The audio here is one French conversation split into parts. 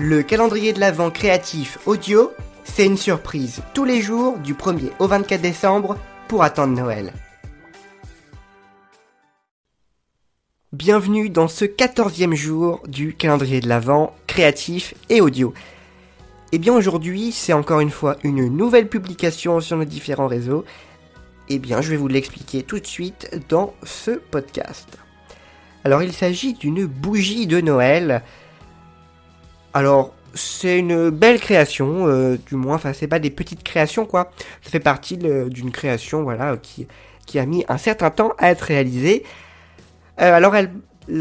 Le calendrier de l'Avent créatif audio, c'est une surprise tous les jours du 1er au 24 décembre pour attendre Noël. Bienvenue dans ce 14e jour du calendrier de l'Avent créatif et audio. Et bien aujourd'hui, c'est encore une fois une nouvelle publication sur nos différents réseaux. Et bien, je vais vous l'expliquer tout de suite dans ce podcast. Alors, il s'agit d'une bougie de Noël alors, c'est une belle création, euh, du moins, enfin, c'est pas des petites créations, quoi. Ça fait partie d'une création, voilà, qui, a mis un certain temps à être réalisée. Euh, alors, elle,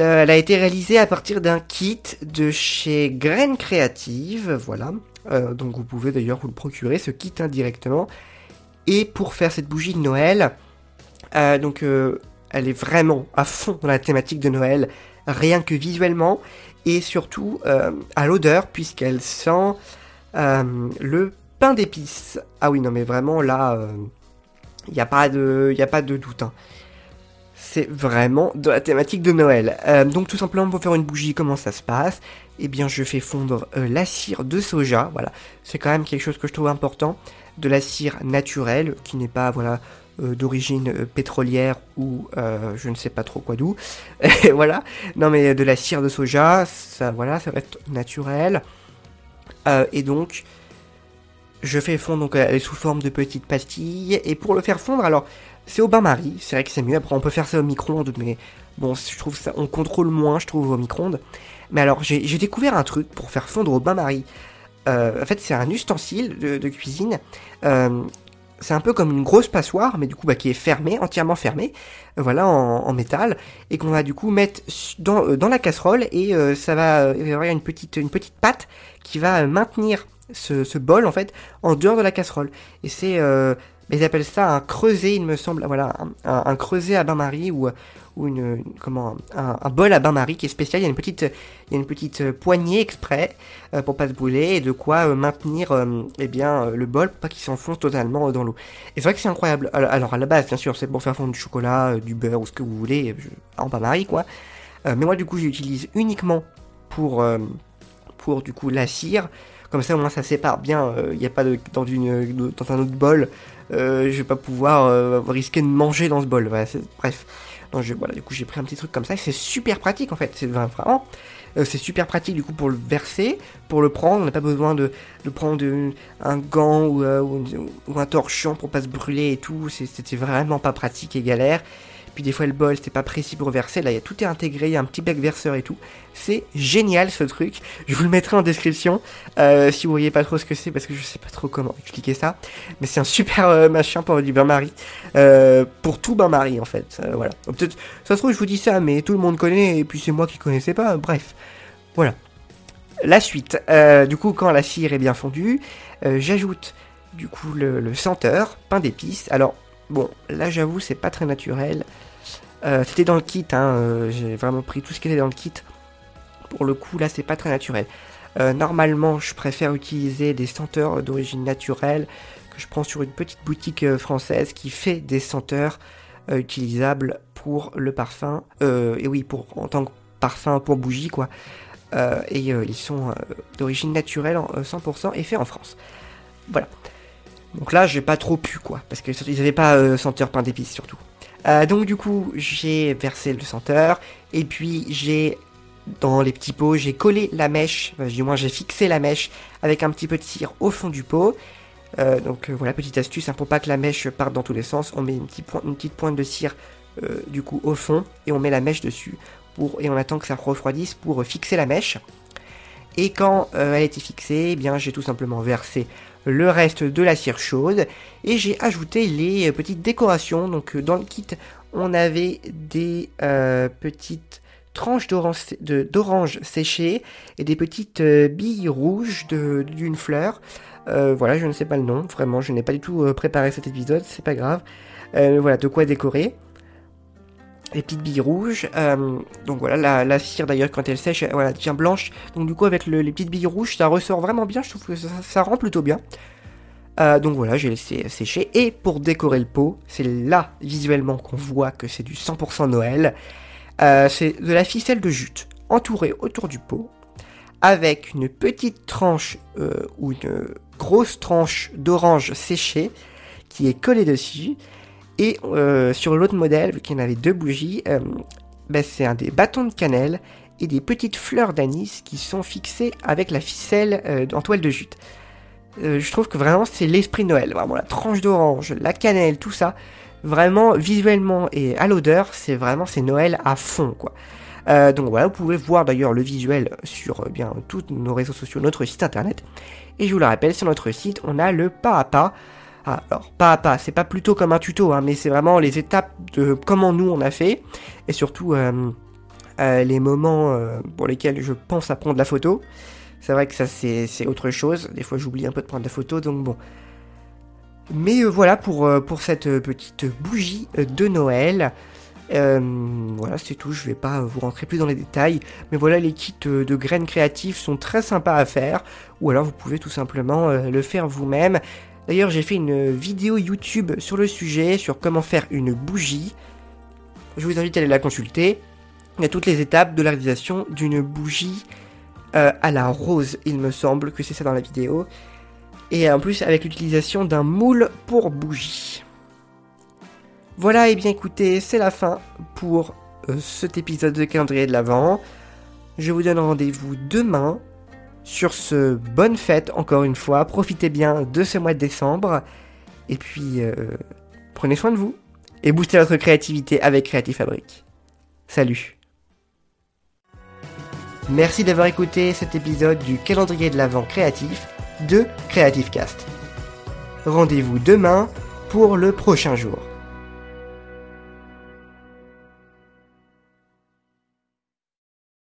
a été réalisée à partir d'un kit de chez Graines Créative, voilà. Euh, donc, vous pouvez d'ailleurs vous le procurer, ce kit indirectement. Et pour faire cette bougie de Noël, donc, elle est vraiment à fond dans la thématique de Noël, rien que visuellement et surtout euh, à l'odeur puisqu'elle sent euh, le pain d'épices. Ah oui, non mais vraiment là, il euh, n'y a, pas de, a pas de doute. Hein. C'est vraiment de la thématique de Noël. donc tout simplement pour faire une bougie, comment ça se passe? Eh bien je fais fondre la cire de soja, voilà. C'est quand même quelque chose que je trouve important. De la cire naturelle, qui n'est pas voilà d'origine euh, pétrolière ou euh, je ne sais pas trop quoi d'où. voilà. Non mais de la cire de soja, ça voilà, ça va être naturel. et donc je fais fondre donc elle est sous forme de petites pastilles et pour le faire fondre alors c'est au bain-marie, c'est vrai que c'est mieux après on peut faire ça au micro-ondes mais bon je trouve ça on contrôle moins je trouve au micro-ondes. Mais alors j'ai découvert un truc pour faire fondre au bain-marie. en fait, c'est un ustensile de cuisine c'est un peu comme une grosse passoire, mais du coup bah, qui est fermée, entièrement fermée, euh, voilà, en, métal, et qu'on va du coup mettre dans, euh, dans la casserole, et euh, ça va y avoir une petite, une petite pâte qui va maintenir ce, ce, bol en fait en dehors de la casserole. Et c'est, ils appellent ça un creuset, il me semble, voilà, un, creuset à bain-marie ou ou une, comment un, bol à bain-marie qui est spécial. Il y a une petite, il y a une petite euh, poignée exprès euh, pour pas se brûler et de quoi euh, maintenir eh bien le bol pour pas qu'il s'enfonce totalement dans l'eau. Et c'est vrai que c'est incroyable. Alors, à la base, bien sûr, c'est pour faire fondre du chocolat, du beurre ou ce que vous voulez en bain-marie quoi. mais moi du coup j'utilise uniquement pour pour du coup la cire. Comme ça au moins ça sépare bien. Il n'y a pas de dans un autre bol. je vais pas pouvoir risquer de manger dans ce bol. bref. Donc voilà, du coup j'ai pris un petit truc comme ça, c'est super pratique en fait, c'est vraiment, euh, c'est super pratique du coup pour le verser, pour le prendre, on n'a pas besoin de, prendre un gant ou, euh, ou, ou, un torchon pour pas se brûler et tout, c'était vraiment pas pratique et galère. Puis des fois le bol c'était pas précis pour verser, là il y a tout est intégré, il y a un petit bec verseur et tout. C'est génial ce truc. Je vous le mettrai en description euh, si vous voyez pas trop ce que c'est parce que je sais pas trop comment expliquer ça. Mais c'est un super euh, machin pour du bain-marie. Euh, pour tout bain-marie en fait. voilà. Peut-être ça se trouve je vous dis ça mais tout le monde connaît et puis c'est moi qui connaissais pas. Bref. Voilà. La suite. du coup quand la cire est bien fondue, j'ajoute du coup le, le senteur, pain d'épices. Alors bon là j'avoue c'est pas très naturel. Euh, c'était dans le kit, hein, euh, j'ai vraiment pris tout ce qui était dans le kit. Pour le coup, là, c'est pas très naturel. Euh, normalement, je préfère utiliser des senteurs d'origine naturelle que je prends sur une petite boutique française qui fait des senteurs utilisables pour le parfum. et oui, pour en tant que parfum pour bougie, quoi. et ils sont d'origine naturelle, 100% et faits en France. Voilà. Donc là, j'ai pas trop pu, quoi, parce qu'ils n'avaient pas senteur pain d'épices surtout. Euh, donc du coup, j'ai versé le senteur, et puis j'ai, dans les petits pots, j'ai collé la mèche, du moins j'ai fixé la mèche avec un petit peu de cire au fond du pot. Euh, donc euh, voilà, petite astuce, hein, pour pas que la mèche parte dans tous les sens, on met une petite, pointe de cire du coup au fond, et on met la mèche dessus, et on attend que ça refroidisse pour fixer la mèche. Et quand elle été fixée, eh bien j'ai tout simplement versé le reste de la cire chaude et j'ai ajouté les petites décorations. Donc euh, dans le kit, on avait des euh, petites tranches d'orange séchées et des petites euh, billes rouges d'une fleur. voilà, je ne sais pas le nom, vraiment, je n'ai pas du tout préparé cet épisode, c'est pas grave. voilà, de quoi décorer les petites billes rouges. donc voilà, la, cire d'ailleurs quand elle sèche, voilà, devient blanche. Donc du coup avec les petites billes rouges, ça ressort vraiment bien. Je trouve que ça, rend plutôt bien. Euh, donc voilà, j'ai laissé sécher. Et pour décorer le pot, c'est là visuellement qu'on voit que c'est du 100% Noël. Euh, c'est de la ficelle de jute entourée autour du pot avec une petite tranche euh, ou une grosse tranche d'orange séchée qui est collée dessus. Et euh, sur l'autre modèle, vu qu'il y en avait deux bougies, euh, ben, c'est un des bâtons de cannelle et des petites fleurs d'anis qui sont fixées avec la ficelle en toile de jute. je trouve que vraiment c'est l'esprit Noël, vraiment la tranche d'orange, la cannelle, tout ça, vraiment visuellement et à l'odeur, c'est vraiment c'est Noël à fond. Euh, donc voilà, vous pouvez voir d'ailleurs le visuel sur euh, bien tous nos réseaux sociaux, notre site internet. Et je vous le rappelle, sur notre site, on a le pas à pas. Alors, pas à pas, c'est pas plutôt comme un tuto, hein, mais c'est vraiment les étapes de comment nous on a fait, et surtout euh, les moments pour lesquels je pense à prendre la photo. C'est vrai que ça c'est autre chose, des fois j'oublie un peu de prendre la photo, donc bon. Mais voilà pour, cette petite bougie de Noël. Euh, voilà, c'est tout, je vais pas vous rentrer plus dans les détails, mais voilà, les kits euh, de graines créatives sont très sympas à faire, ou alors vous pouvez tout simplement euh, le faire vous-même. D'ailleurs, j'ai fait une vidéo YouTube sur le sujet, sur comment faire une bougie. Je vous invite à aller la consulter. Il y a toutes les étapes de la réalisation d'une bougie à la rose, il me semble que c'est ça dans la vidéo. Et en plus avec l'utilisation d'un moule pour bougie. Voilà, et bien écoutez, c'est la fin pour euh, cet épisode de calendrier de l'Avent. Je vous donne rendez-vous demain. Sur ce, bonne fête encore une fois. Profitez bien de ce mois de décembre. Et puis, euh, prenez soin de vous. Et boostez votre créativité avec Creative Fabric. Salut. Merci d'avoir écouté cet épisode du calendrier de l'Avent créatif de Creative Cast. Rendez-vous demain pour le prochain jour.